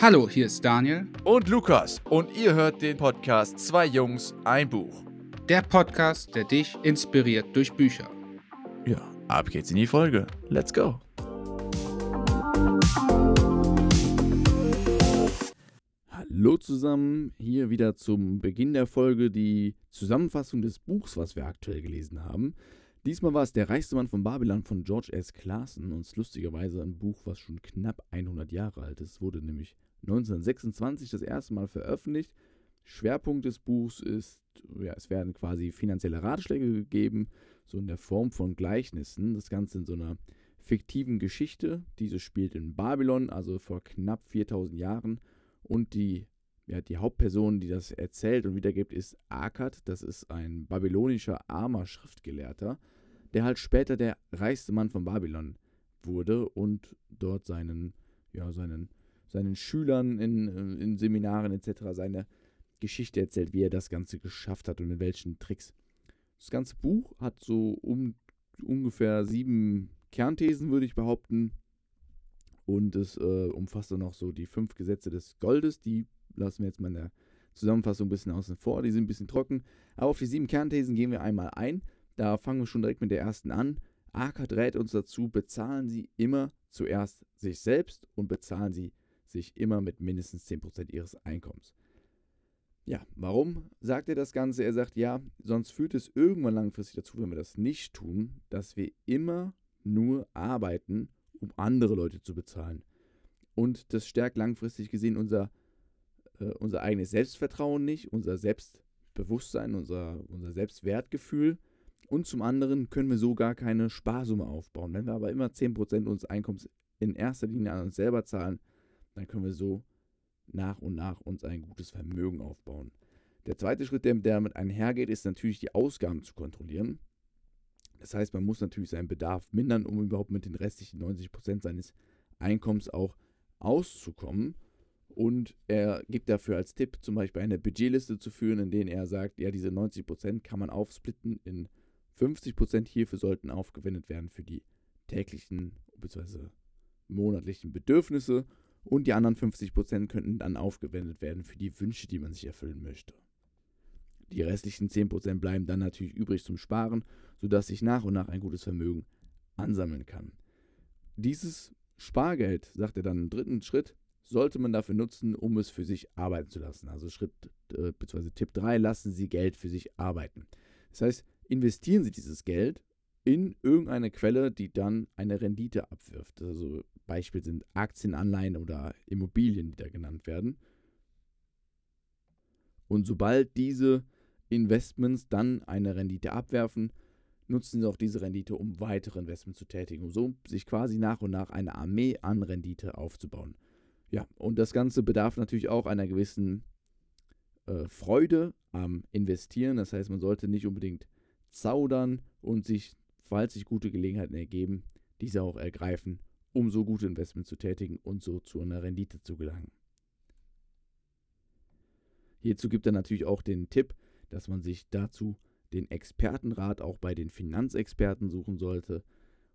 Hallo, hier ist Daniel. Und Lukas. Und ihr hört den Podcast Zwei Jungs, ein Buch. Der Podcast, der dich inspiriert durch Bücher. Ja, ab geht's in die Folge. Let's go. Hallo zusammen, hier wieder zum Beginn der Folge die Zusammenfassung des Buchs, was wir aktuell gelesen haben. Diesmal war es Der reichste Mann von Babylon von George S. Clason und es ist lustigerweise ein Buch, was schon knapp 100 Jahre alt ist. Es wurde nämlich 1926 das erste Mal veröffentlicht. Schwerpunkt des Buchs ist, ja, es werden quasi finanzielle Ratschläge gegeben, so in der Form von Gleichnissen. Das Ganze in so einer fiktiven Geschichte. Diese spielt in Babylon, also vor knapp 4000 Jahren. Und die, ja, die Hauptperson, die das erzählt und wiedergibt, ist Akkad. Das ist ein babylonischer armer Schriftgelehrter, der halt später der reichste Mann von Babylon wurde und dort seinen, ja, seinen, seinen Schülern in, in Seminaren etc. seine Geschichte erzählt, wie er das Ganze geschafft hat und in welchen Tricks. Das ganze Buch hat so um ungefähr sieben Kernthesen, würde ich behaupten. Und es äh, umfasst dann noch so die fünf Gesetze des Goldes. Die lassen wir jetzt mal in der Zusammenfassung ein bisschen außen vor. Die sind ein bisschen trocken. Aber auf die sieben Kernthesen gehen wir einmal ein. Da fangen wir schon direkt mit der ersten an. Akkad rät uns dazu, bezahlen Sie immer zuerst sich selbst und bezahlen Sie sich immer mit mindestens 10% Ihres Einkommens. Ja, warum sagt er das Ganze? Er sagt, ja, sonst führt es irgendwann langfristig dazu, wenn wir das nicht tun, dass wir immer nur arbeiten, um andere Leute zu bezahlen. Und das stärkt langfristig gesehen unser, äh, unser eigenes Selbstvertrauen nicht, unser Selbstbewusstsein, unser, unser Selbstwertgefühl. Und zum anderen können wir so gar keine Sparsumme aufbauen. Wenn wir aber immer 10% unseres Einkommens in erster Linie an uns selber zahlen, dann können wir so nach und nach uns ein gutes Vermögen aufbauen. Der zweite Schritt, der damit einhergeht, ist natürlich die Ausgaben zu kontrollieren. Das heißt, man muss natürlich seinen Bedarf mindern, um überhaupt mit den restlichen 90% seines Einkommens auch auszukommen. Und er gibt dafür als Tipp zum Beispiel eine Budgetliste zu führen, in denen er sagt, ja, diese 90% kann man aufsplitten in 50% hierfür sollten aufgewendet werden für die täglichen bzw. monatlichen Bedürfnisse und die anderen 50% könnten dann aufgewendet werden für die Wünsche, die man sich erfüllen möchte. Die restlichen 10% bleiben dann natürlich übrig zum Sparen, sodass sich nach und nach ein gutes Vermögen ansammeln kann. Dieses Spargeld, sagt er dann im dritten Schritt, sollte man dafür nutzen, um es für sich arbeiten zu lassen. Also Schritt äh, bzw. Tipp 3, lassen Sie Geld für sich arbeiten. Das heißt, investieren Sie dieses Geld in irgendeine Quelle, die dann eine Rendite abwirft. Also Beispiel sind Aktienanleihen oder Immobilien, die da genannt werden. Und sobald diese Investments dann eine Rendite abwerfen, nutzen sie auch diese Rendite, um weitere Investments zu tätigen, um so sich quasi nach und nach eine Armee an Rendite aufzubauen. Ja, und das Ganze bedarf natürlich auch einer gewissen äh, Freude am Investieren. Das heißt, man sollte nicht unbedingt zaudern und sich, falls sich gute Gelegenheiten ergeben, diese auch ergreifen, um so gute Investments zu tätigen und so zu einer Rendite zu gelangen. Hierzu gibt er natürlich auch den Tipp, dass man sich dazu den Expertenrat auch bei den Finanzexperten suchen sollte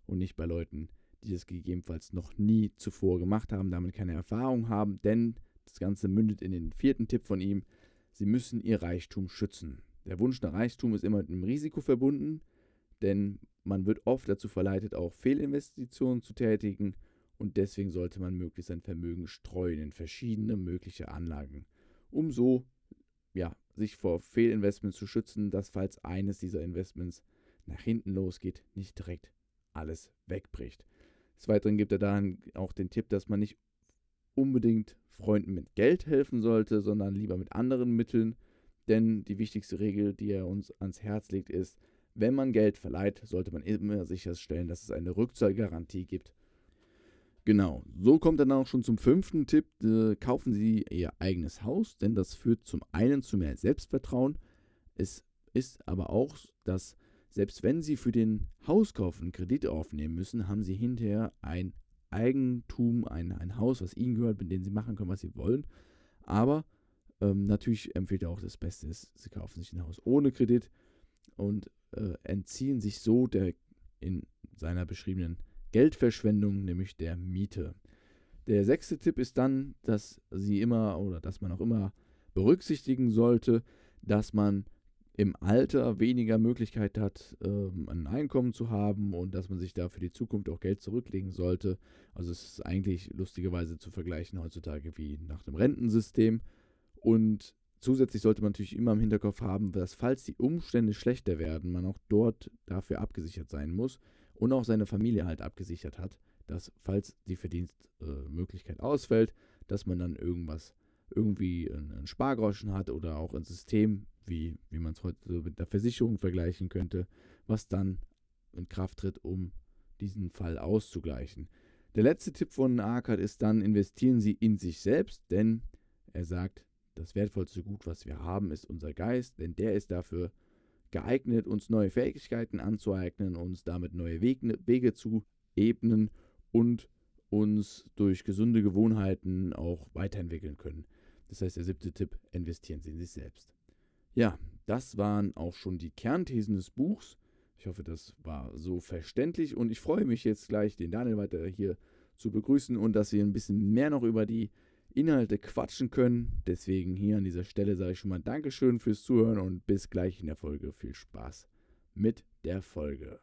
und nicht bei Leuten, die das gegebenenfalls noch nie zuvor gemacht haben, damit keine Erfahrung haben, denn das Ganze mündet in den vierten Tipp von ihm. Sie müssen ihr Reichtum schützen. Der Wunsch nach Reichtum ist immer mit einem Risiko verbunden, denn man wird oft dazu verleitet, auch Fehlinvestitionen zu tätigen und deswegen sollte man möglichst sein Vermögen streuen in verschiedene mögliche Anlagen, um so ja, sich vor Fehlinvestments zu schützen, dass falls eines dieser Investments nach hinten losgeht, nicht direkt alles wegbricht. Des Weiteren gibt er dann auch den Tipp, dass man nicht unbedingt Freunden mit Geld helfen sollte, sondern lieber mit anderen Mitteln. Denn die wichtigste Regel, die er uns ans Herz legt, ist, wenn man Geld verleiht, sollte man immer sicherstellen, dass es eine Rückzahlgarantie gibt. Genau, so kommt dann auch schon zum fünften Tipp. Äh, kaufen Sie Ihr eigenes Haus, denn das führt zum einen zu mehr Selbstvertrauen. Es ist aber auch, dass selbst wenn Sie für den Hauskauf einen Kredit aufnehmen müssen, haben Sie hinterher ein Eigentum, ein, ein Haus, was Ihnen gehört, mit dem Sie machen können, was Sie wollen. Aber ähm, natürlich empfiehlt er auch das Beste ist, Sie kaufen sich ein Haus ohne Kredit und äh, entziehen sich so der in seiner beschriebenen Geldverschwendung, nämlich der Miete. Der sechste Tipp ist dann, dass sie immer oder dass man auch immer berücksichtigen sollte, dass man im Alter weniger Möglichkeit hat, ähm, ein Einkommen zu haben und dass man sich da für die Zukunft auch Geld zurücklegen sollte. Also es ist eigentlich lustigerweise zu vergleichen heutzutage wie nach dem Rentensystem. Und zusätzlich sollte man natürlich immer im Hinterkopf haben, dass falls die Umstände schlechter werden, man auch dort dafür abgesichert sein muss und auch seine Familie halt abgesichert hat, dass falls die Verdienstmöglichkeit äh, ausfällt, dass man dann irgendwas irgendwie einen Spargroschen hat oder auch ein System, wie, wie man es heute mit der Versicherung vergleichen könnte, was dann in Kraft tritt, um diesen Fall auszugleichen. Der letzte Tipp von Arkad ist dann, investieren Sie in sich selbst, denn er sagt, das wertvollste Gut, was wir haben, ist unser Geist, denn der ist dafür geeignet, uns neue Fähigkeiten anzueignen, uns damit neue Wege zu ebnen und uns durch gesunde Gewohnheiten auch weiterentwickeln können. Das heißt, der siebte Tipp, investieren Sie in sich selbst. Ja, das waren auch schon die Kernthesen des Buchs. Ich hoffe, das war so verständlich und ich freue mich jetzt gleich, den Daniel weiter hier zu begrüßen und dass wir ein bisschen mehr noch über die Inhalte quatschen können. Deswegen hier an dieser Stelle sage ich schon mal Dankeschön fürs Zuhören und bis gleich in der Folge. Viel Spaß mit der Folge.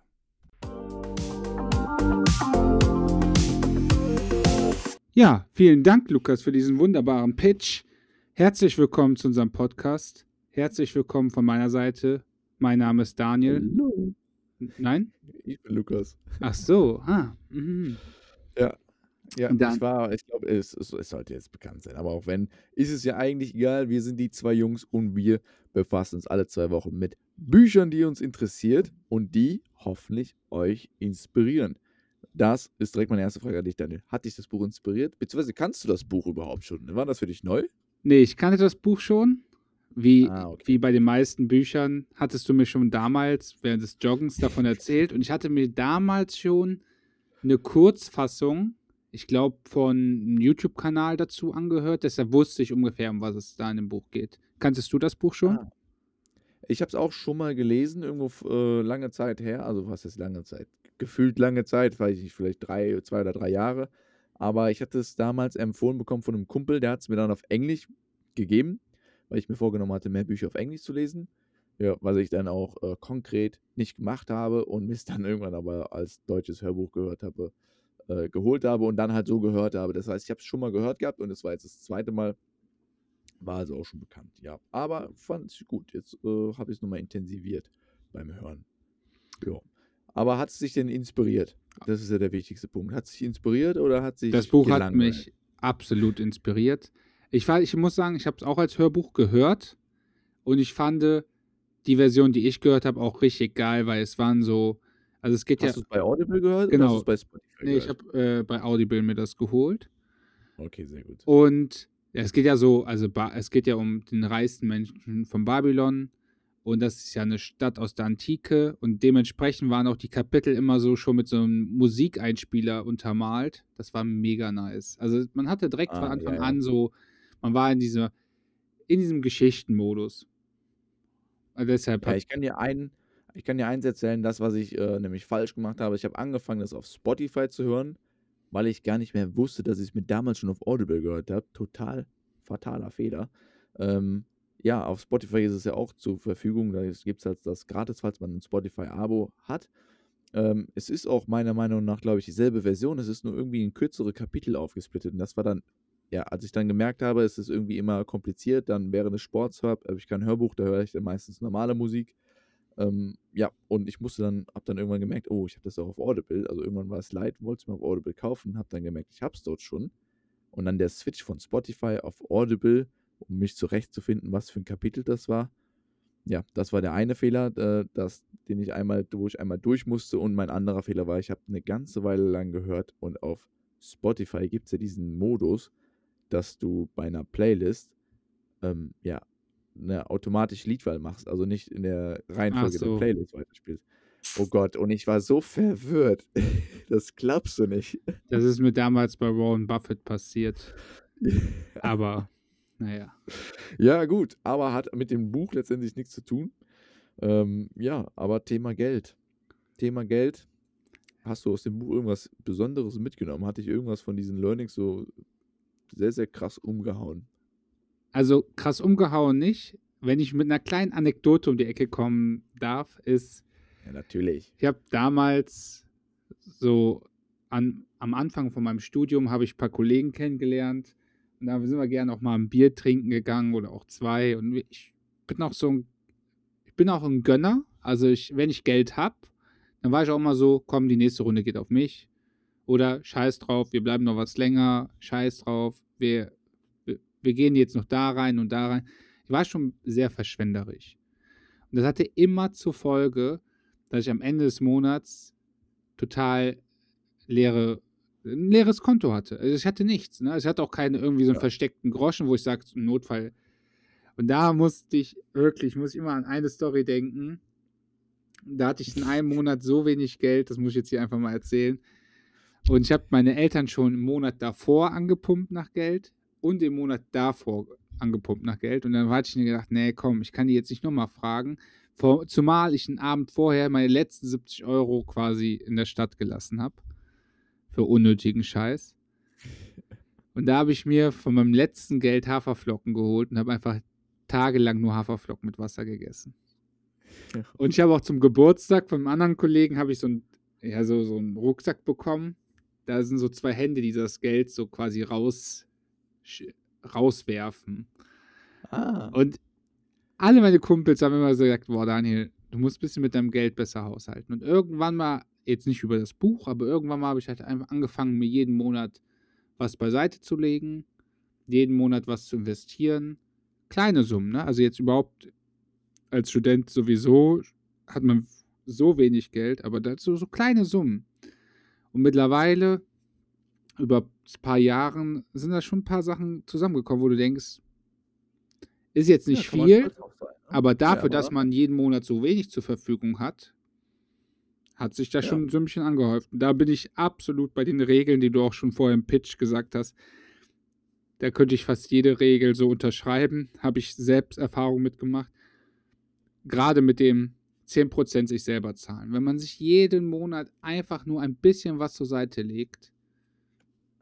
Ja, vielen Dank, Lukas, für diesen wunderbaren Pitch. Herzlich willkommen zu unserem Podcast. Herzlich willkommen von meiner Seite. Mein Name ist Daniel. Hallo. Nein? Ich bin Lukas. Ach so, ah. Mhm. Ja. Ja, Und dann- ich war, ich glaube, es, es, es sollte jetzt bekannt sein. Aber auch wenn, ist es ja eigentlich egal. Wir sind die zwei Jungs und wir befassen uns alle zwei Wochen mit Büchern, die uns interessiert und die hoffentlich euch inspirieren. Das ist direkt meine erste Frage an dich, Daniel. Hat dich das Buch inspiriert? Beziehungsweise kannst du das Buch überhaupt schon? War das für dich neu? Nee, ich kannte das Buch schon. Wie, Ah, okay. wie bei den meisten Büchern hattest du mir schon damals während des Joggens davon erzählt. Und ich hatte mir damals schon eine Kurzfassung, ich glaube, von einem YouTube-Kanal dazu angehört. Deshalb wusste ich ungefähr, um was es da in dem Buch geht. Kanntest du das Buch schon? Ah. Ich habe es auch schon mal gelesen, irgendwo äh, lange Zeit her. Also, was ist lange Zeit? Gefühlt lange Zeit, weiß ich nicht, vielleicht drei, zwei oder drei Jahre. Aber ich hatte es damals empfohlen bekommen von einem Kumpel, der hat es mir dann auf Englisch gegeben, weil ich mir vorgenommen hatte, mehr Bücher auf Englisch zu lesen. Ja, was ich dann auch äh, konkret nicht gemacht habe und mir es dann irgendwann aber als deutsches Hörbuch gehört habe, äh, geholt habe und dann halt so gehört habe. Das heißt, ich habe es schon mal gehört gehabt und es war jetzt das zweite Mal. War also auch schon bekannt, ja. Aber fand ich gut. Jetzt äh, habe ich es nochmal intensiviert beim Hören. Ja. Aber hat es sich denn inspiriert? Das ist ja der wichtigste Punkt. Hat es sich inspiriert oder hat sich Das Buch hat mich absolut inspiriert. Ich, war, ich muss sagen, ich habe es auch als Hörbuch gehört und ich fand die Version, die ich gehört habe, auch richtig geil, weil es waren so, also es geht Hast ja, du es bei Audible gehört Genau. oder hast bei Spotify nee, ich gehört? habe äh, bei Audible mir das geholt Okay, sehr gut. und ja, es geht ja so, also ba es geht ja um den reichsten Menschen von Babylon und das ist ja eine Stadt aus der Antike und dementsprechend waren auch die Kapitel immer so schon mit so einem Musikeinspieler untermalt. Das war mega nice. Also man hatte direkt von Ah, Anfang ja, ja. an so, man war in dieser, in diesem Geschichtenmodus. Und deshalb Ja, ich kann dir einen, ich kann dir eins erzählen, das, was ich äh, nämlich falsch gemacht habe. Ich habe angefangen, das auf Spotify zu hören, weil ich gar nicht mehr wusste, dass ich es mir damals schon auf Audible gehört habe. Total fataler Fehler. Ähm, ja, auf Spotify ist es ja auch zur Verfügung. Da gibt es halt das gratis, falls man ein Spotify-Abo hat. Ähm, es ist auch meiner Meinung nach, glaube ich, dieselbe Version. Es ist nur irgendwie in kürzere Kapitel aufgesplittet. Und das war dann, ja, als ich dann gemerkt habe, es ist irgendwie immer kompliziert, dann während des Sports habe, habe ich kein Hörbuch, da höre ich dann meistens normale Musik. Ähm, ja, und ich musste dann, habe dann irgendwann gemerkt, oh, ich habe das auch auf Audible. Also irgendwann war es leid, wollte es mir auf Audible kaufen, habe dann gemerkt, ich habe es dort schon. Und dann der Switch von Spotify auf Audible, um mich zurechtzufinden, was für ein Kapitel das war. Ja, das war der eine Fehler, äh, das, den ich einmal, wo ich einmal durch musste. Und mein anderer Fehler war, ich habe eine ganze Weile lang gehört und auf Spotify gibt es ja diesen Modus, dass du bei einer Playlist ähm, ja eine automatische Liedwahl machst, also nicht in der Reihenfolge so. der Playlist weiterspielst. Oh Gott, und ich war so verwirrt. Das glaubst du nicht. das ist mir damals bei Warren Buffett passiert. Aber, naja. Ja, gut, aber hat mit dem Buch letztendlich nichts zu tun. Ähm, ja, aber Thema Geld. Thema Geld. hast du aus dem Buch irgendwas Besonderes mitgenommen? Hat dich irgendwas von diesen Learnings so sehr, sehr krass umgehauen? Also krass umgehauen nicht. Wenn ich mit einer kleinen Anekdote um die Ecke kommen darf, ist, Ja, natürlich. ich habe damals so an, am Anfang von meinem Studium habe ich ein paar Kollegen kennengelernt. Und da sind wir gerne auch mal ein Bier trinken gegangen oder auch zwei. Und ich bin auch so ein, ich bin auch ein Gönner, also ich, wenn ich Geld habe, dann war ich auch immer so, komm, die nächste Runde geht auf mich. Oder scheiß drauf, wir bleiben noch was länger, scheiß drauf, wir, wir, gehen jetzt noch da rein und da rein. Ich war schon sehr verschwenderisch. Und das hatte immer zur Folge, dass ich am Ende des Monats total leere, ein leeres Konto hatte. Also ich hatte nichts. Ne? Ich hatte auch keine irgendwie so einen Ja. versteckten Groschen, wo ich sage, im Notfall. Und da musste ich wirklich, muss ich immer an eine Story denken. Da hatte ich in einem Monat so wenig Geld, das muss ich jetzt hier einfach mal erzählen. Und ich habe meine Eltern schon im Monat davor angepumpt nach Geld und im Monat davor angepumpt nach Geld. Und dann hatte ich mir gedacht, nee, komm, ich kann die jetzt nicht nochmal fragen. Vor, zumal ich einen Abend vorher meine letzten 70 Euro quasi in der Stadt gelassen habe. Für unnötigen Scheiß. Und da habe ich mir von meinem letzten Geld Haferflocken geholt und habe einfach tagelang nur Haferflocken mit Wasser gegessen. Und ich habe auch zum Geburtstag von einem anderen Kollegen habe ich so einen, ja, so, so einen Rucksack bekommen. Da sind so zwei Hände, die das Geld so quasi raus, rauswerfen. Ah. Und alle meine Kumpels haben immer so gesagt, boah, Daniel, du musst ein bisschen mit deinem Geld besser haushalten. Und irgendwann mal, jetzt nicht über das Buch, aber irgendwann mal habe ich halt einfach angefangen, mir jeden Monat was beiseite zu legen, jeden Monat was zu investieren. Kleine Summen, ne? Also jetzt überhaupt als Student sowieso hat man so wenig Geld, aber dazu so kleine Summen. Und mittlerweile, über paar Jahren, sind da schon ein paar Sachen zusammengekommen, wo du denkst, ist jetzt nicht Ja, viel, sein, ne? aber dafür, aber- dass man jeden Monat so wenig zur Verfügung hat, hat sich da Ja. schon ein Sümmchen angehäuft. Und da bin ich absolut bei den Regeln, die du auch schon vorher im Pitch gesagt hast. Da könnte ich fast jede Regel so unterschreiben. Habe ich selbst Erfahrung mitgemacht. Gerade mit dem 10% sich selber zahlen. Wenn man sich jeden Monat einfach nur ein bisschen was zur Seite legt,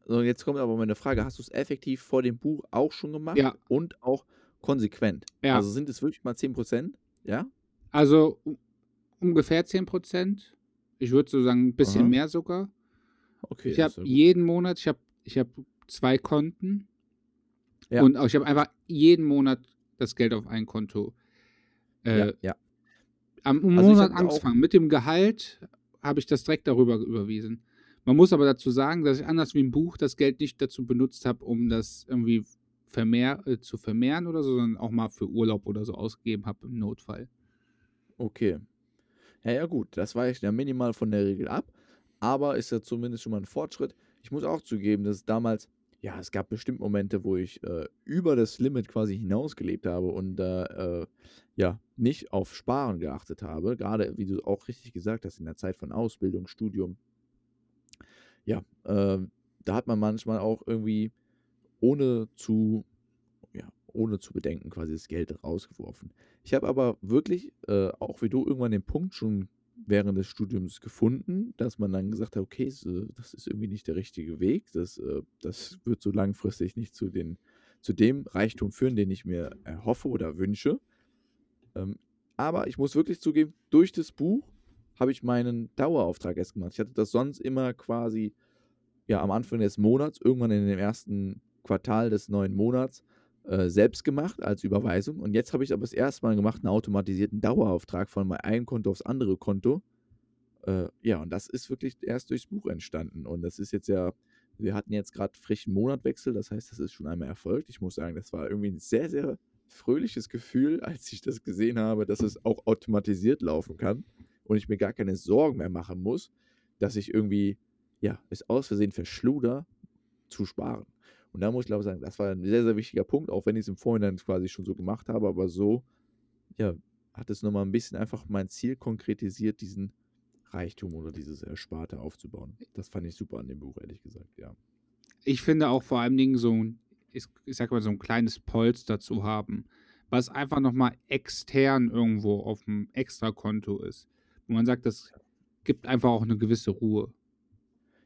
So, jetzt kommt aber meine Frage: Hast du es effektiv vor dem Buch auch schon gemacht? Ja. Und auch konsequent? Ja. Also sind es wirklich mal 10%? Ja? also ungefähr 10%. Ich würde so sagen, ein bisschen Aha. mehr sogar. Okay. Ich habe jeden Monat, ich habe ich hab zwei Konten Ja. und auch, ich habe einfach jeden Monat das Geld auf ein Konto. Äh, ja, ja. Am Also Monat angefangen. Mit dem Gehalt habe ich das direkt darüber überwiesen. Man muss aber dazu sagen, dass ich anders wie im Buch das Geld nicht dazu benutzt habe, um das irgendwie vermehr, äh, zu vermehren oder so, sondern auch mal für Urlaub oder so ausgegeben habe im Notfall. Okay. Ja, ja, gut. Das weicht ja minimal von der Regel ab. Aber ist ja zumindest schon mal ein Fortschritt. Ich muss auch zugeben, dass damals, ja, es gab bestimmt Momente, wo ich äh, über das Limit quasi hinausgelebt habe und äh, ja, nicht auf Sparen geachtet habe. Gerade, wie du auch richtig gesagt hast, in der Zeit von Ausbildung, Studium. Ja, äh, da hat man manchmal auch irgendwie ohne zu, ja, ohne zu bedenken quasi das Geld rausgeworfen. Ich habe aber wirklich, äh, auch wie du, irgendwann den Punkt schon während des Studiums gefunden, dass man dann gesagt hat, okay, das ist irgendwie nicht der richtige Weg. Das, äh, das wird so langfristig nicht zu, den, zu dem Reichtum führen, den ich mir erhoffe oder wünsche. Ähm, aber ich muss wirklich zugeben, durch das Buch habe ich meinen Dauerauftrag erst gemacht. Ich hatte das sonst immer quasi ja, am Anfang des Monats, irgendwann in dem ersten Quartal des neuen Monats, äh, selbst gemacht als Überweisung. Und jetzt habe ich aber das erste Mal gemacht, einen automatisierten Dauerauftrag von meinem Konto aufs andere Konto. Äh, ja, und das ist wirklich erst durchs Buch entstanden. Und das ist jetzt ja, wir hatten jetzt gerade frischen Monatwechsel, das heißt, das ist schon einmal erfolgt. Ich muss sagen, das war irgendwie ein sehr, sehr fröhliches Gefühl, als ich das gesehen habe, dass es auch automatisiert laufen kann und ich mir gar keine Sorgen mehr machen muss, dass ich irgendwie, ja, es aus Versehen verschluder, zu sparen. Und da muss ich glaube ich sagen, das war ein sehr, sehr wichtiger Punkt, auch wenn ich es im Vorhinein quasi schon so gemacht habe, aber so, ja, hat es nochmal ein bisschen einfach mein Ziel konkretisiert, diesen Reichtum oder dieses Ersparte aufzubauen. Das fand ich super an dem Buch, ehrlich gesagt, ja. Ich finde auch vor allen Dingen so ein, ich, ich sag mal, so ein kleines Polster zu haben, was einfach nochmal extern irgendwo auf dem Extrakonto ist. Wo man sagt, das gibt einfach auch eine gewisse Ruhe.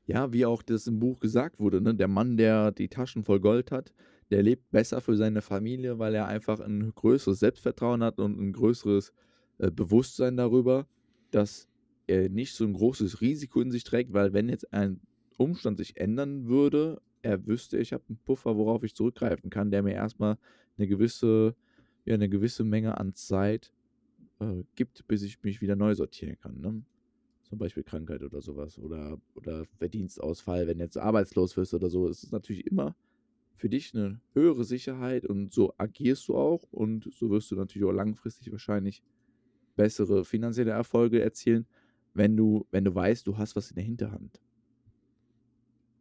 Ja, wie auch das im Buch gesagt wurde, ne? Der Mann, der die Taschen voll Gold hat, der lebt besser für seine Familie, weil er einfach ein größeres Selbstvertrauen hat und ein größeres äh, Bewusstsein darüber, dass er nicht so ein großes Risiko in sich trägt, weil wenn jetzt ein Umstand sich ändern würde, er wüsste, ich habe einen Puffer, worauf ich zurückgreifen kann, der mir erstmal eine gewisse, ja, eine gewisse Menge an Zeit äh, gibt, bis ich mich wieder neu sortieren kann. Ne? Zum Beispiel Krankheit oder sowas oder, oder Verdienstausfall, wenn du jetzt arbeitslos wirst oder so, ist es natürlich immer für dich eine höhere Sicherheit und so agierst du auch und so wirst du natürlich auch langfristig wahrscheinlich bessere finanzielle Erfolge erzielen, wenn du, wenn du weißt, du hast was in der Hinterhand.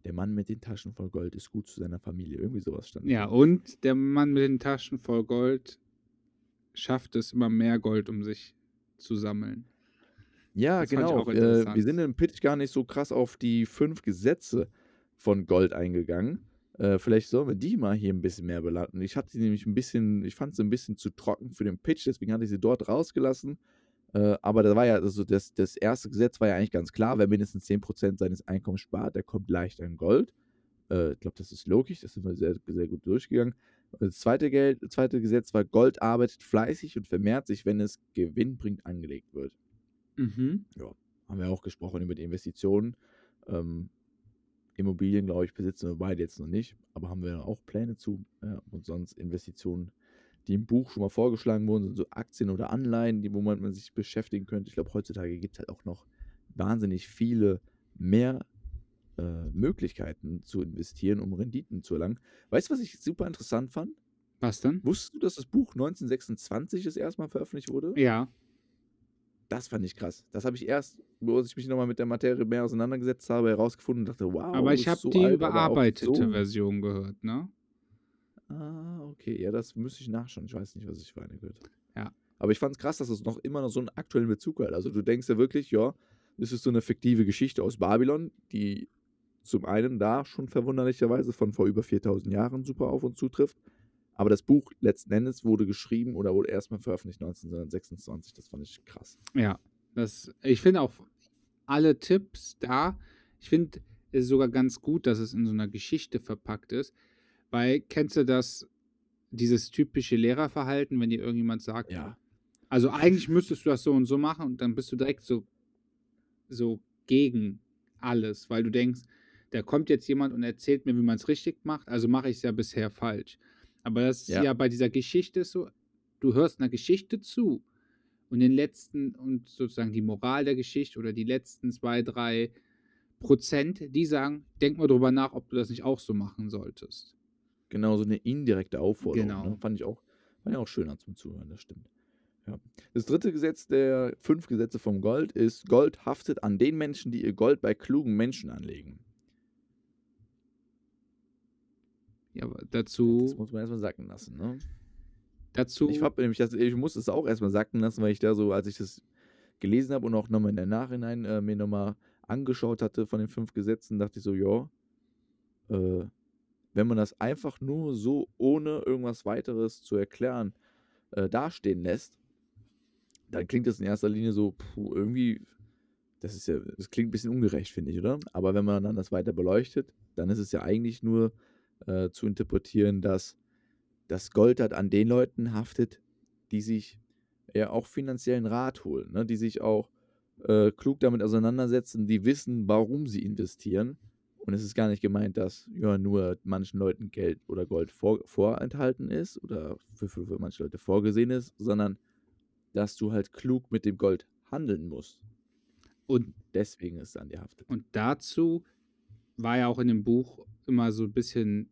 Der Mann mit den Taschen voll Gold ist gut zu seiner Familie. Irgendwie sowas stand. Ja, und der Mann mit den Taschen voll Gold schafft es immer mehr Gold, um sich zu sammeln. Ja, Das genau. Äh, wir sind im Pitch gar nicht so krass auf die fünf Gesetze von Gold eingegangen. Äh, vielleicht sollen wir die mal hier ein bisschen mehr beladen. Ich hatte sie nämlich ein bisschen, ich fand sie ein bisschen zu trocken für den Pitch, deswegen hatte ich sie dort rausgelassen. Äh, aber da war ja, also das, das erste Gesetz war ja eigentlich ganz klar, wer mindestens 10% seines Einkommens spart, der kommt leicht an Gold. Äh, ich glaube, das ist logisch, das sind wir sehr, sehr gut durchgegangen. Und Das zweite, Geld, das zweite Gesetz war, Gold arbeitet fleißig und vermehrt sich, wenn es gewinnbringend angelegt wird Mhm. haben wir auch gesprochen über die Investitionen. Ähm, Immobilien, glaube ich, besitzen wir beide jetzt noch nicht, aber haben wir auch Pläne zu. Ja, und sonst Investitionen, die im Buch schon mal vorgeschlagen wurden, sind so Aktien oder Anleihen, die, wo man, man sich beschäftigen könnte. Ich glaube, heutzutage gibt es halt auch noch wahnsinnig viele mehr äh, Möglichkeiten zu investieren, um Renditen zu erlangen. Weißt du, was ich super interessant fand? Was denn? Wusstest du, dass das Buch 1926 das erste Mal veröffentlicht wurde? Ja. Das fand ich krass. Das habe ich erst, wo ich mich nochmal mit der Materie mehr auseinandergesetzt habe, herausgefunden und dachte, wow. aber ich habe so die alt, überarbeitete so- Version gehört, ne? Ah, okay. Ja, das müsste ich nachschauen. Ich weiß nicht, was ich für eine gehört habe. Ja. Aber ich fand es krass, dass es noch immer noch so einen aktuellen Bezug hat. Also du denkst ja wirklich, ja, das ist so eine fiktive Geschichte aus Babylon, die zum einen da schon verwunderlicherweise von vor über 4000 Jahren super auf uns zutrifft. Aber das Buch letzten Endes wurde geschrieben oder wurde erstmal veröffentlicht 1926. Das fand ich krass. Ja. Das, ich finde auch alle Tipps da. Ich finde es sogar ganz gut, dass es in so einer Geschichte verpackt ist. Weil, kennst du das, dieses typische Lehrerverhalten, wenn dir irgendjemand sagt, Ja. Also eigentlich müsstest du das so und so machen und dann bist du direkt so, so gegen alles, weil du denkst, da kommt jetzt jemand und erzählt mir, wie man es richtig macht, also mache ich es ja bisher falsch. Aber das ist Ja. ja. bei dieser Geschichte so, du hörst einer Geschichte zu und den letzten und sozusagen die Moral der Geschichte oder die letzten zwei, drei Prozent, die sagen, denk mal drüber nach, ob du das nicht auch so machen solltest. Genau, so eine indirekte Aufforderung. Genau. Ne? Fand ich auch, fand ich auch schön zum Zuhören, das stimmt. Ja. Das dritte Gesetz der fünf Gesetze vom Gold ist, Gold haftet an den Menschen, die ihr Gold bei klugen Menschen anlegen. Ja, aber Das dazu, muss man erstmal sacken lassen. Ne? dazu, Ich, hab nämlich das, ich muss es auch erstmal sacken lassen, weil ich da so, als ich das gelesen habe und auch nochmal in der Nachhinein äh, mir nochmal angeschaut hatte von den fünf Gesetzen, dachte ich so, ja, äh, wenn man das einfach nur so ohne irgendwas weiteres zu erklären äh, dastehen lässt, dann klingt das in erster Linie so, puh, irgendwie, das ist ja, das klingt ein bisschen ungerecht, finde ich, oder? Aber wenn man dann das weiter beleuchtet, dann ist es ja eigentlich nur äh, zu interpretieren, dass das Gold halt an den Leuten haftet, die sich ja auch finanziellen Rat holen, ne? die sich auch äh, klug damit auseinandersetzen, die wissen, warum sie investieren. Und es ist gar nicht gemeint, dass ja nur manchen Leuten Geld oder Gold vor, vorenthalten ist oder für, für, für manche Leute vorgesehen ist, sondern dass du halt klug mit dem Gold handeln musst. und Deswegen ist es an dir haftet. Und dazu war ja auch in dem Buch immer so ein bisschen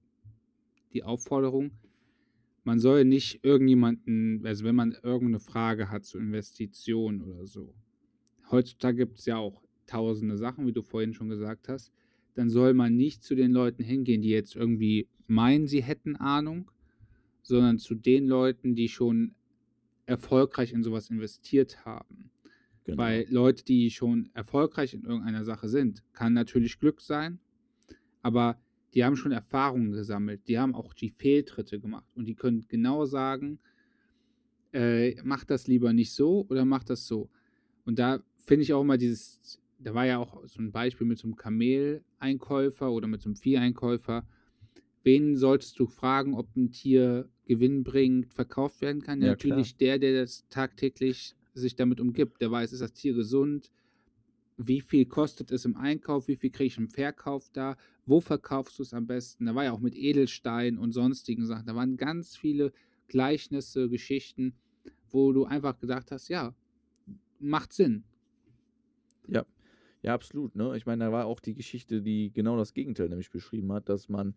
die Aufforderung, man soll nicht irgendjemanden, also wenn man irgendeine Frage hat zu Investitionen oder so, heutzutage gibt es ja auch tausende Sachen, wie du vorhin schon gesagt hast, dann soll man nicht zu den Leuten hingehen, die jetzt irgendwie meinen, sie hätten Ahnung, sondern zu den Leuten, die schon erfolgreich in sowas investiert haben. Genau. Weil Leute, die schon erfolgreich in irgendeiner Sache sind, kann natürlich Glück sein, aber die haben schon Erfahrungen gesammelt, die haben auch die Fehltritte gemacht und die können genau sagen, äh, mach das lieber nicht so oder mach das so. Und da finde ich auch immer dieses, da war ja auch so ein Beispiel mit so einem Kameleinkäufer oder mit so einem Vieheinkäufer. Wen solltest du fragen, ob ein Tier gewinnbringend verkauft werden kann? Ja, natürlich der, der das tagtäglich sich damit umgibt. Der weiß, ist das Tier gesund? Wie viel kostet es im Einkauf? Wie viel kriege ich im Verkauf da? Wo verkaufst du es am besten? Da war ja auch mit Edelstein und sonstigen Sachen. Da waren ganz viele Gleichnisse, Geschichten, wo du einfach gedacht hast, ja, macht Sinn. Ja, ja, absolut. Ne? Ich meine, da war auch die Geschichte, die genau das Gegenteil nämlich beschrieben hat, dass man,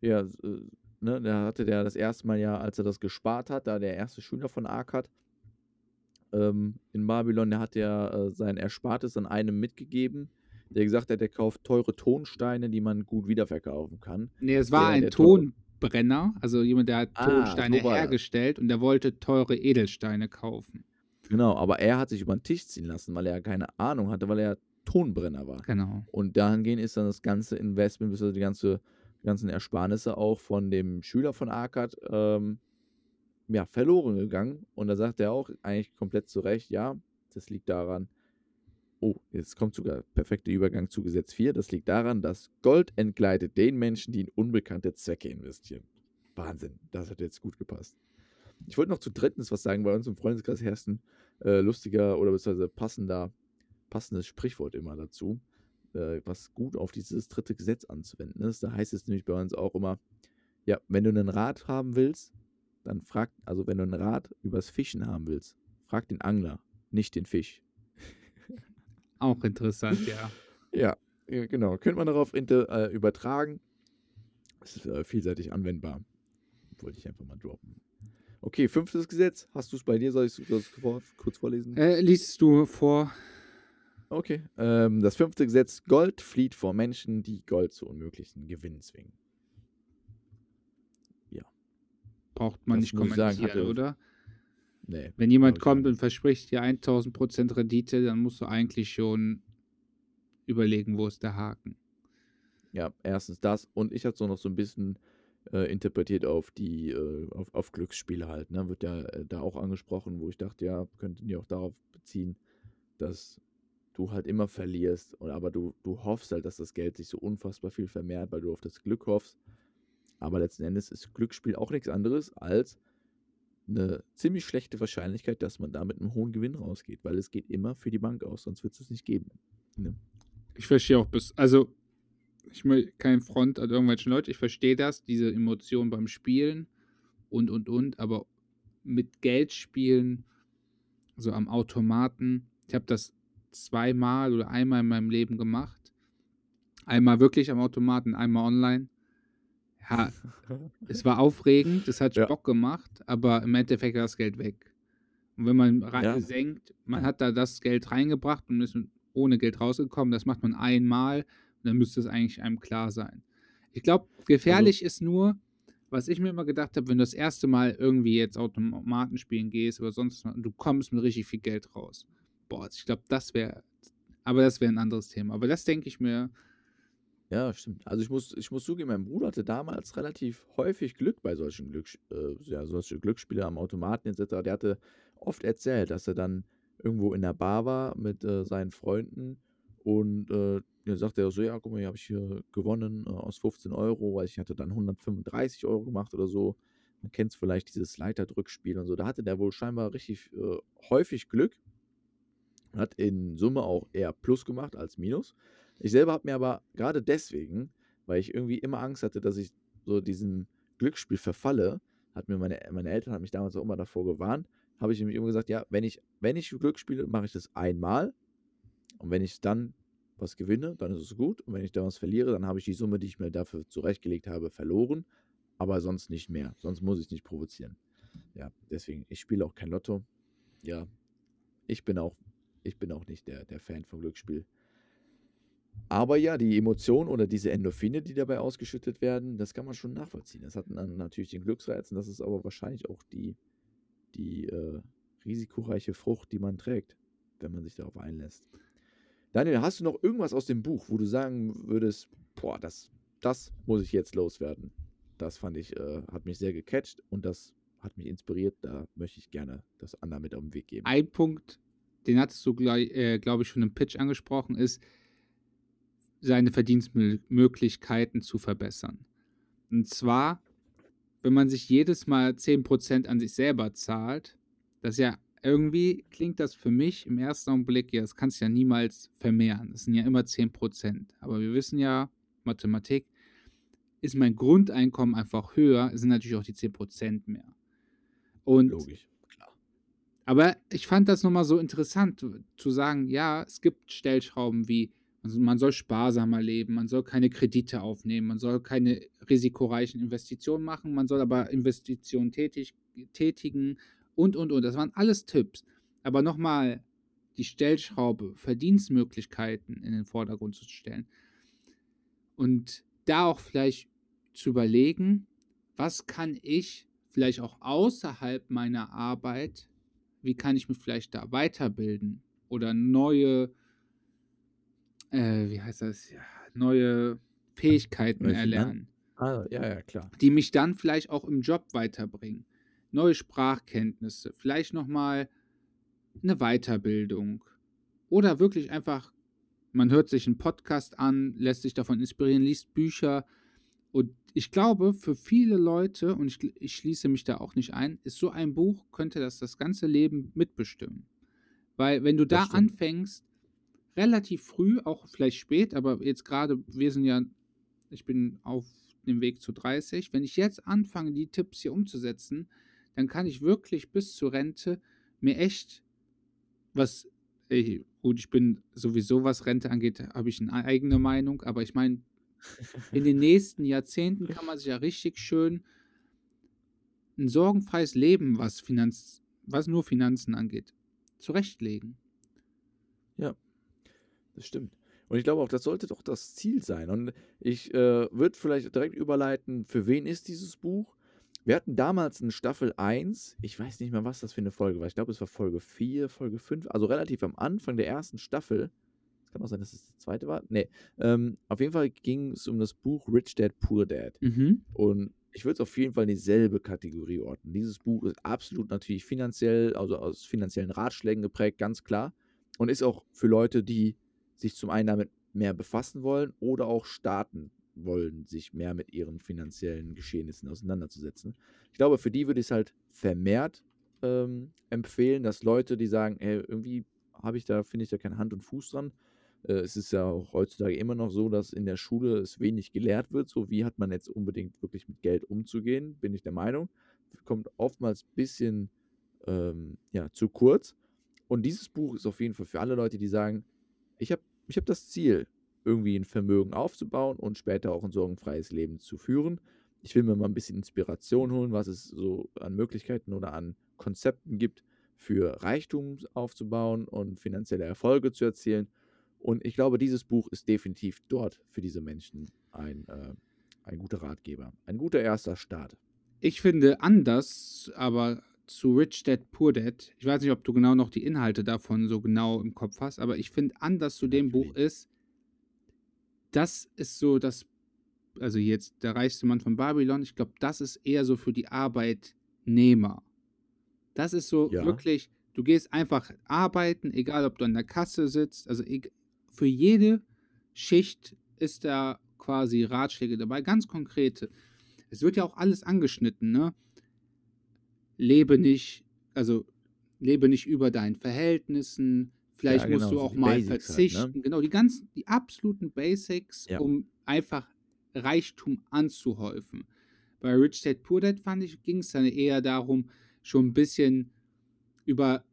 ja, äh, ne, da hatte der das erste Mal ja, als er das gespart hat, da der erste Schüler von Arkad ähm, in Babylon, der hat ja äh, sein Erspartes an einem mitgegeben, der gesagt hat, der kauft teure Tonsteine, die man gut wiederverkaufen kann. Nee, es war Der- ein Tonbrenner, also jemand, der hat Ah, Tonsteine so hergestellt und der wollte teure Edelsteine kaufen. Genau, aber er hat sich über den Tisch ziehen lassen, weil er keine Ahnung hatte, weil er Tonbrenner war. Genau. Und dahingehend ist dann das ganze Investment, bzw. die ganze, die ganzen Ersparnisse auch von dem Schüler von Arkad ähm, ja, verloren gegangen. Und da sagt er auch eigentlich komplett zu Recht, ja, das liegt daran, oh, jetzt kommt sogar perfekter Übergang zu Gesetz 4, das liegt daran, dass Gold entgleitet den Menschen, die in unbekannte Zwecke investieren. Wahnsinn, das hat jetzt gut gepasst. Ich wollte noch zu drittens was sagen, bei uns im Freundeskreis herrscht ein äh, lustiger oder beziehungsweise passender, passendes Sprichwort immer dazu äh, was gut auf dieses dritte Gesetz anzuwenden ist. Da heißt es nämlich bei uns auch immer, ja, wenn du einen Rat haben willst, dann frag, also wenn du einen Rat übers Fischen haben willst, frag den Angler, nicht den Fisch. Auch interessant, ja. Ja, genau. Könnte man darauf inter, äh, übertragen. Es ist äh, vielseitig anwendbar. Wollte ich einfach mal droppen. Okay, fünftes Gesetz. Hast du es bei dir? Soll ich es kurz vorlesen? Äh, liest du vor? Okay. Ähm, das fünfte Gesetz: Gold flieht vor Menschen, die Gold zu unmöglichen Gewinnen zwingen. Braucht man Das nicht sagen, kommentieren, hatte- oder? Nee. Wenn jemand kommt und verspricht dir 1000% Rendite, dann musst du eigentlich schon überlegen, wo ist der Haken. Ja, erstens das und ich hatte so noch so ein bisschen äh, interpretiert auf die, äh, auf, auf Glücksspiele halt, ne? Wird ja äh, da auch angesprochen, wo ich dachte, ja, könnten die auch darauf beziehen, dass du halt immer verlierst, und, aber du, du hoffst halt, dass das Geld sich so unfassbar viel vermehrt, weil du auf das Glück hoffst. Aber letzten Endes ist Glücksspiel auch nichts anderes als eine ziemlich schlechte Wahrscheinlichkeit, dass man da mit einem hohen Gewinn rausgeht, weil es geht immer für die Bank aus, sonst wird es nicht geben. Ne? Ich verstehe auch bis, also ich will kein Front an irgendwelchen Leuten, ich verstehe das, diese Emotionen beim Spielen und und und, aber mit Geld spielen, so am Automaten, ich habe das zweimal oder einmal in meinem Leben gemacht. Einmal wirklich am Automaten, einmal online. Ja, es war aufregend, es hat Ja. Bock gemacht, aber im Endeffekt war das Geld weg. Und wenn man Ja. senkt, man hat da das Geld reingebracht und ist ohne Geld rausgekommen, das macht man einmal und dann müsste es eigentlich einem klar sein. Ich glaube, gefährlich ist nur, was ich mir immer gedacht habe, wenn du das erste Mal irgendwie jetzt Automaten spielen gehst oder sonst was, und du kommst mit richtig viel Geld raus. Boah, ich glaube, das wäre, aber das wäre ein anderes Thema. Aber das denke ich mir, Ja, stimmt. Also ich muss, ich muss zugeben, mein Bruder hatte damals relativ häufig Glück bei solchen Glücks, äh, ja, solche Glücksspiele am Automaten etc. Der hatte oft erzählt, dass er dann irgendwo in der Bar war mit äh, seinen Freunden und äh, dann sagte er so, ja, guck mal, hier habe ich hier gewonnen äh, aus 15 Euro, weil ich hatte dann 135 Euro gemacht oder so. Man kennt es vielleicht, dieses Leiterdrückspiel und so. Da hatte der wohl scheinbar richtig äh, häufig Glück. Hat in Summe auch eher Plus gemacht als Minus. Ich selber habe mir aber gerade deswegen, weil ich irgendwie immer Angst hatte, dass ich so diesem Glücksspiel verfalle, hat mir meine, meine Eltern haben mich damals auch immer davor gewarnt, habe ich nämlich immer gesagt, ja, wenn ich, wenn ich Glück spiele, mache ich das einmal. Und wenn ich dann was gewinne, dann ist es gut. Und wenn ich da was verliere, dann habe ich die Summe, die ich mir dafür zurechtgelegt habe, verloren. Aber sonst nicht mehr. Sonst muss ich es nicht provozieren. Ja, deswegen, ich spiele auch kein Lotto. Ja, ich bin auch, ich bin auch nicht der, der Fan vom Glücksspiel. Aber ja, die Emotionen oder diese Endorphine, die dabei ausgeschüttet werden, das kann man schon nachvollziehen. Das hat dann natürlich den Glücksreiz und das ist aber wahrscheinlich auch die, die äh, risikoreiche Frucht, die man trägt, wenn man sich darauf einlässt. Daniel, hast du noch irgendwas aus dem Buch, wo du sagen würdest, boah, das, das muss ich jetzt loswerden? Das fand ich, äh, hat mich sehr gecatcht und das hat mich inspiriert. Da möchte ich gerne das Anna mit auf den Weg geben. ein Punkt, den hattest du, äh, glaube ich, schon im Pitch angesprochen, ist, seine Verdienstmöglichkeiten zu verbessern. Und zwar, wenn man sich jedes Mal 10% an sich selber zahlt, das ja irgendwie klingt das für mich im ersten Augenblick, ja, das kannst du ja niemals vermehren. Das sind ja immer 10%. Aber wir wissen ja, Mathematik, ist mein Grundeinkommen einfach höher, sind natürlich auch die 10% mehr. Und Logisch, klar. aber ich fand das nochmal so interessant zu sagen, ja, es gibt Stellschrauben wie, also man soll sparsamer leben, man soll keine Kredite aufnehmen, man soll keine risikoreichen Investitionen machen, man soll aber Investitionen tätig, tätigen und, und, und. Das waren alles Tipps. Aber nochmal die Stellschraube, Verdienstmöglichkeiten in den Vordergrund zu stellen. Und da auch vielleicht zu überlegen, was kann ich vielleicht auch außerhalb meiner Arbeit, wie kann ich mich vielleicht da weiterbilden oder neue, äh, wie heißt das, ja, neue Fähigkeiten Welche erlernen, Ah, ja, ja, klar. die mich dann vielleicht auch im Job weiterbringen. Neue Sprachkenntnisse, vielleicht nochmal eine Weiterbildung oder wirklich einfach, man hört sich einen Podcast an, lässt sich davon inspirieren, liest Bücher. Und ich glaube, für viele Leute, und ich, ich schließe mich da auch nicht ein, ist so ein Buch, könnte das das ganze Leben mitbestimmen. Weil wenn du Das da stimmt. anfängst, relativ früh, auch vielleicht spät, aber jetzt gerade, wir sind ja, ich bin auf dem Weg zu 30, wenn ich jetzt anfange, die Tipps hier umzusetzen, dann kann ich wirklich bis zur Rente mir echt was, ey, gut, ich bin sowieso, was Rente angeht, habe ich eine eigene Meinung, aber ich meine, in den nächsten Jahrzehnten kann man sich ja richtig schön ein sorgenfreies Leben, was Finanz, was nur Finanzen angeht, zurechtlegen. Das stimmt. Und ich glaube auch, das sollte doch das Ziel sein. Und ich äh, würde vielleicht direkt überleiten, für wen ist dieses Buch? Wir hatten damals in Staffel 1, ich weiß nicht mehr, was das für eine Folge war. Ich glaube, es war Folge 4, Folge 5, also relativ am Anfang der ersten Staffel. Es kann auch sein, dass es die zweite war. Nee. Ähm, auf jeden Fall ging es um das Buch Rich Dad Poor Dad. Mhm. Und ich würde es auf jeden Fall in dieselbe Kategorie ordnen. Dieses Buch ist absolut natürlich finanziell, also aus finanziellen Ratschlägen geprägt, ganz klar. Und ist auch für Leute, die sich zum einen damit mehr befassen wollen oder auch starten wollen, sich mehr mit ihren finanziellen Geschehnissen auseinanderzusetzen. Ich glaube, für die würde ich es halt vermehrt ähm, empfehlen, dass Leute, die sagen, ey, irgendwie habe ich da, finde ich da keine Hand und Fuß dran. Äh, es ist ja auch heutzutage immer noch so, dass in der Schule es wenig gelehrt wird. So wie hat man jetzt unbedingt wirklich mit Geld umzugehen, bin ich der Meinung. Kommt oftmals ein bisschen ähm, ja, zu kurz. Und dieses Buch ist auf jeden Fall für alle Leute, die sagen, ich habe ich hab das Ziel, irgendwie ein Vermögen aufzubauen und später auch ein sorgenfreies Leben zu führen. Ich will mir mal ein bisschen Inspiration holen, was es so an Möglichkeiten oder an Konzepten gibt, für Reichtum aufzubauen und finanzielle Erfolge zu erzielen. Und ich glaube, dieses Buch ist definitiv dort für diese Menschen ein, äh, ein guter Ratgeber. Ein guter erster Start. Ich finde anders, aber zu Rich Dad Poor Dad, ich weiß nicht, ob du genau noch die Inhalte davon so genau im Kopf hast, aber ich finde anders zu dem Buch Natürlich. ist, das ist so das, also jetzt der reichste Mann von Babylon, ich glaube, das ist eher so für die Arbeitnehmer. Das ist so Ja. wirklich, du gehst einfach arbeiten, egal ob du an der Kasse sitzt, also für jede Schicht ist da quasi Ratschläge dabei, ganz konkrete. Es wird ja auch alles angeschnitten, ne? Lebe nicht, also lebe nicht über deinen Verhältnissen, vielleicht Ja, musst genau, du so auch die mal Basics halt, ne? verzichten. Genau, die ganzen, die absoluten Basics, Ja. um einfach Reichtum anzuhäufen. Bei Rich Dad Poor Dad fand ich, ging es dann eher darum, schon ein bisschen über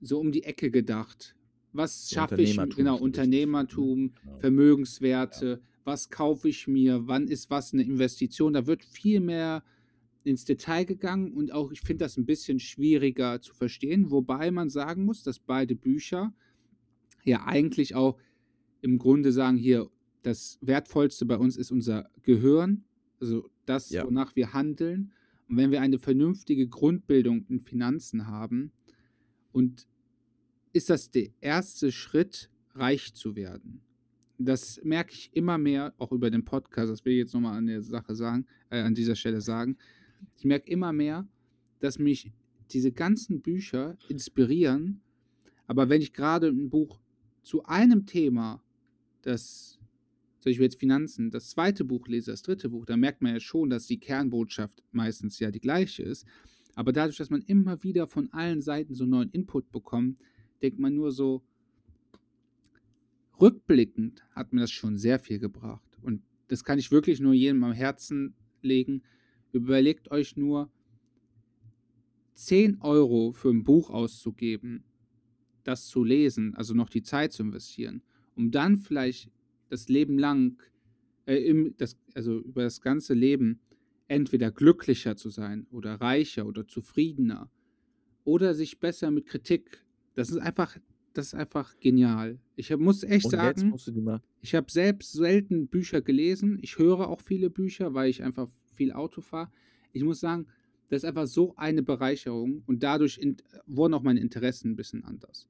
so um die Ecke gedacht. Was So schaffe ich? Genau, so ne? Unternehmertum, Genau. Vermögenswerte, was kaufe ich mir, wann ist was eine Investition. Da wird viel mehr ins Detail gegangen und auch ich finde das ein bisschen schwieriger zu verstehen, wobei man sagen muss, dass beide Bücher ja eigentlich auch im Grunde sagen, hier, das Wertvollste bei uns ist unser Gehirn, also das, Ja. wonach wir handeln. Und wenn wir eine vernünftige Grundbildung in Finanzen haben, und ist das der erste Schritt, reich zu werden. Das merke ich immer mehr, auch über den Podcast, das will ich jetzt nochmal an der Sache sagen, äh, an dieser Stelle sagen. Ich merke immer mehr, dass mich diese ganzen Bücher inspirieren, Aber wenn ich gerade ein Buch zu einem Thema, das, zum Beispiel jetzt Finanzen, das zweite Buch lese, das dritte Buch, dann merkt man ja schon, dass die Kernbotschaft meistens ja die gleiche ist. Aber dadurch, dass man immer wieder von allen Seiten so neuen Input bekommt, denkt man nur so, rückblickend hat mir das schon sehr viel gebracht. Und das kann ich wirklich nur jedem am Herzen legen. Überlegt euch nur, 10 Euro für ein Buch auszugeben, das zu lesen, also noch die Zeit zu investieren, um dann vielleicht das Leben lang, äh, im, das, also über das ganze Leben, entweder glücklicher zu sein oder reicher oder zufriedener oder sich besser mit Kritik. Das ist einfach, das ist einfach genial. Ich hab, muss echt Und sagen, ich habe selbst selten Bücher gelesen. Ich höre auch viele Bücher, weil ich einfach viel Auto fahre. Ich muss sagen, das ist einfach so eine Bereicherung und dadurch wurden auch meine Interessen ein bisschen anders.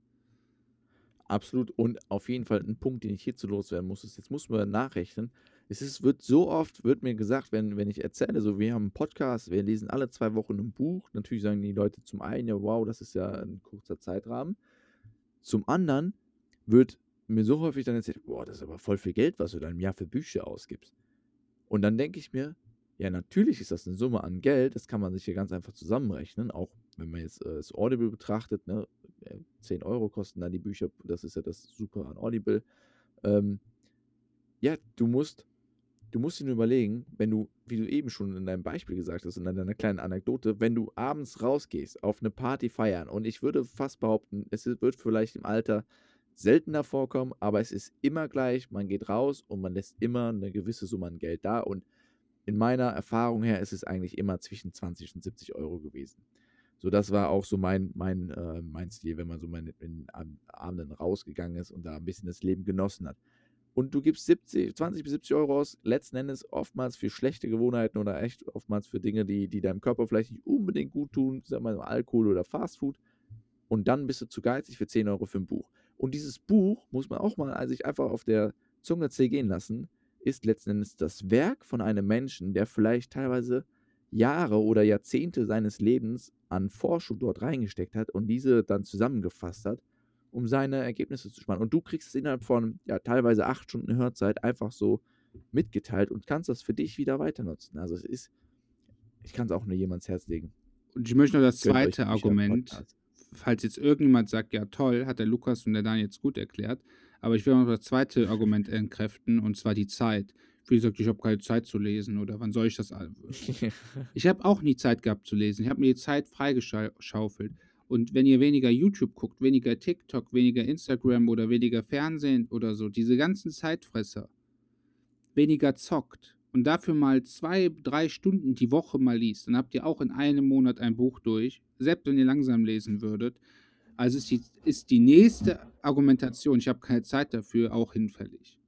Absolut. Und auf jeden Fall ein Punkt, den ich hierzu loswerden muss, ist, jetzt muss man nachrechnen. Es ist, wird so oft, wird mir gesagt, wenn, wenn ich erzähle, so wir haben einen Podcast, wir lesen alle zwei Wochen ein Buch. Natürlich sagen die Leute zum einen, ja, wow, das ist ja ein kurzer Zeitrahmen. Zum anderen wird mir so häufig dann erzählt, boah, das ist aber voll viel Geld, was du dann im Jahr für Bücher ausgibst. Und dann denke ich mir, ja, natürlich ist das eine Summe an Geld, das kann man sich hier ganz einfach zusammenrechnen, auch wenn man jetzt äh, das Audible betrachtet, ne, äh, 10 Euro kosten dann die Bücher, das ist ja das Super an Audible. Ähm, ja, du musst, du musst dir nur überlegen, wenn du, wie du eben schon in deinem Beispiel gesagt hast, in deiner kleinen Anekdote, wenn du abends rausgehst, auf eine Party feiern, und ich würde fast behaupten, es wird vielleicht im Alter seltener vorkommen, aber es ist immer gleich, man geht raus und man lässt immer eine gewisse Summe an Geld da und in meiner Erfahrung her ist es eigentlich immer zwischen 20 und 70 Euro gewesen. So, das war auch so mein, mein, äh, mein Stil, wenn man so mal in Ab- Abenden rausgegangen ist und da ein bisschen das Leben genossen hat. Und du gibst 70, 20 bis 70 Euro aus, letzten Endes oftmals für schlechte Gewohnheiten oder echt oftmals für Dinge, die, die deinem Körper vielleicht nicht unbedingt gut tun, sag mal Alkohol oder Fastfood. Und dann bist du zu geizig für 10 Euro für ein Buch. Und dieses Buch muss man auch mal sich einfach auf der Zunge zergehen lassen, ist letzten Endes das Werk von einem Menschen, der vielleicht teilweise Jahre oder Jahrzehnte seines Lebens an Forschung dort reingesteckt hat und diese dann zusammengefasst hat, um seine Ergebnisse zu spannen. Und du kriegst es innerhalb von ja, teilweise acht Stunden Hörzeit einfach so mitgeteilt und kannst das für dich wieder weiter nutzen. Also es ist, ich kann es auch nur jemands Herz legen. Und ich möchte noch das Gönnt zweite Argument, falls jetzt irgendjemand sagt, ja toll, hat der Lukas und der Daniel jetzt gut erklärt, aber ich will noch das zweite Argument entkräften, und zwar die Zeit. Viele sagen, ich habe keine Zeit zu lesen oder wann soll ich das? Ich habe auch nie Zeit gehabt zu lesen. Ich habe mir die Zeit freigeschaufelt. Und wenn ihr weniger YouTube guckt, weniger TikTok, weniger Instagram oder weniger Fernsehen oder so, diese ganzen Zeitfresser, weniger zockt und dafür mal zwei, drei Stunden die Woche mal liest, dann habt ihr auch in einem Monat ein Buch durch, selbst wenn ihr langsam lesen würdet. Also ist die, ist die nächste Argumentation, ich habe keine Zeit dafür, auch hinfällig.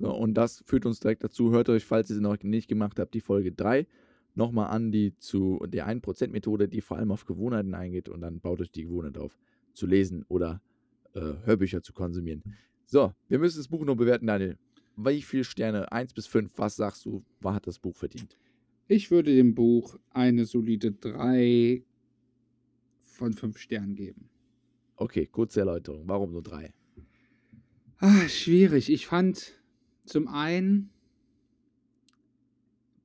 So, und das führt uns direkt dazu. Hört euch, falls ihr sie noch nicht gemacht habt, die Folge 3 nochmal an, die zu der 1%-Methode, die vor allem auf Gewohnheiten eingeht und dann baut euch die Gewohnheit auf, zu lesen oder äh, Hörbücher zu konsumieren. So, wir müssen das Buch noch bewerten, Daniel. Wie viele Sterne? 1 bis 5, was sagst du, was hat das Buch verdient? Ich würde dem Buch eine solide 3 von 5 Sternen geben. Okay, kurze Erläuterung. Warum nur 3? Ah, schwierig. Ich fand zum einen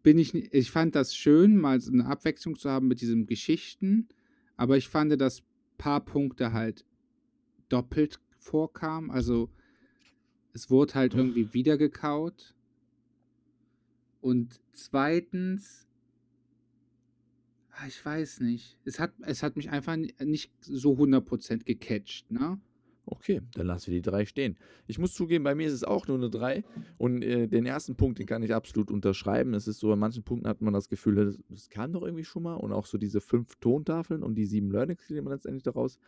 bin ich, ich fand das schön, mal so eine Abwechslung zu haben mit diesen Geschichten, aber ich fand, dass paar Punkte halt doppelt vorkamen. Also es wurde halt irgendwie wiedergekaut. Und zweitens, ich weiß nicht, es hat, es hat mich einfach ni- nicht so 100% gecatcht, ne? Okay, dann lassen wir die 3 stehen. Ich muss zugeben, bei mir ist es auch nur eine 3. Und äh, den ersten Punkt, den kann ich absolut unterschreiben. Es ist so, an manchen Punkten hat man das Gefühl, das, das kam doch irgendwie schon mal. Und auch so diese fünf Tontafeln und die sieben Learnings, die man letztendlich daraus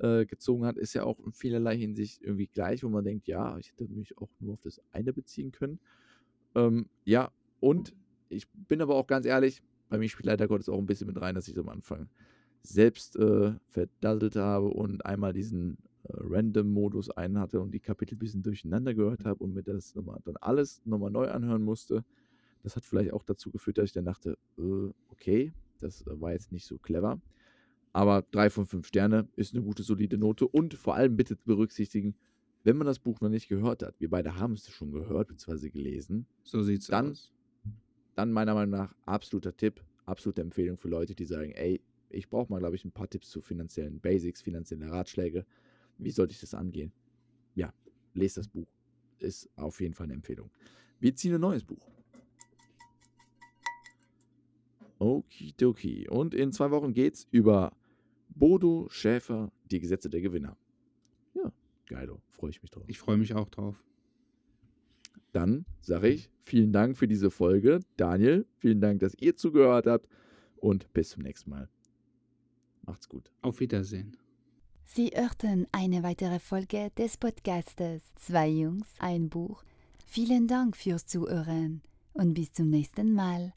äh, gezogen hat, ist ja auch in vielerlei Hinsicht irgendwie gleich, wo man denkt, ja, ich hätte mich auch nur auf das eine beziehen können. Ähm, ja, und ich bin aber auch ganz ehrlich, bei mir spielt leider Gottes auch ein bisschen mit rein, dass ich am Anfang selbst äh, verdasselt habe und einmal diesen äh, Random-Modus ein hatte und die Kapitel ein bisschen durcheinander gehört habe und mir das nochmal, dann alles nochmal neu anhören musste. Das hat vielleicht auch dazu geführt, dass ich dann dachte, äh, okay, das äh, war jetzt nicht so clever. Aber drei von fünf Sterne ist eine gute, solide Note. Und vor allem bitte berücksichtigen, wenn man das Buch noch nicht gehört hat, wir beide haben es schon gehört bzw. gelesen, So sieht's Dann- aus. Dann meiner Meinung nach absoluter Tipp, absolute Empfehlung für Leute, die sagen, ey, ich brauche mal, glaube ich, ein paar Tipps zu finanziellen Basics, finanzielle Ratschläge. Wie sollte ich das angehen? Ja, lest das Buch. Ist auf jeden Fall eine Empfehlung. Wir ziehen ein neues Buch. Okidoki. Und in zwei Wochen geht's über Bodo Schäfer, die Gesetze der Gewinner. Ja, geilo. Freue ich mich drauf. Ich freue mich auch drauf. Dann sage ich vielen Dank für diese Folge. Daniel, vielen Dank, dass ihr zugehört habt. Und bis zum nächsten Mal. Macht's gut. Auf Wiedersehen. Sie hörten eine weitere Folge des Podcastes Zwei Jungs, ein Buch. Vielen Dank fürs Zuhören und bis zum nächsten Mal.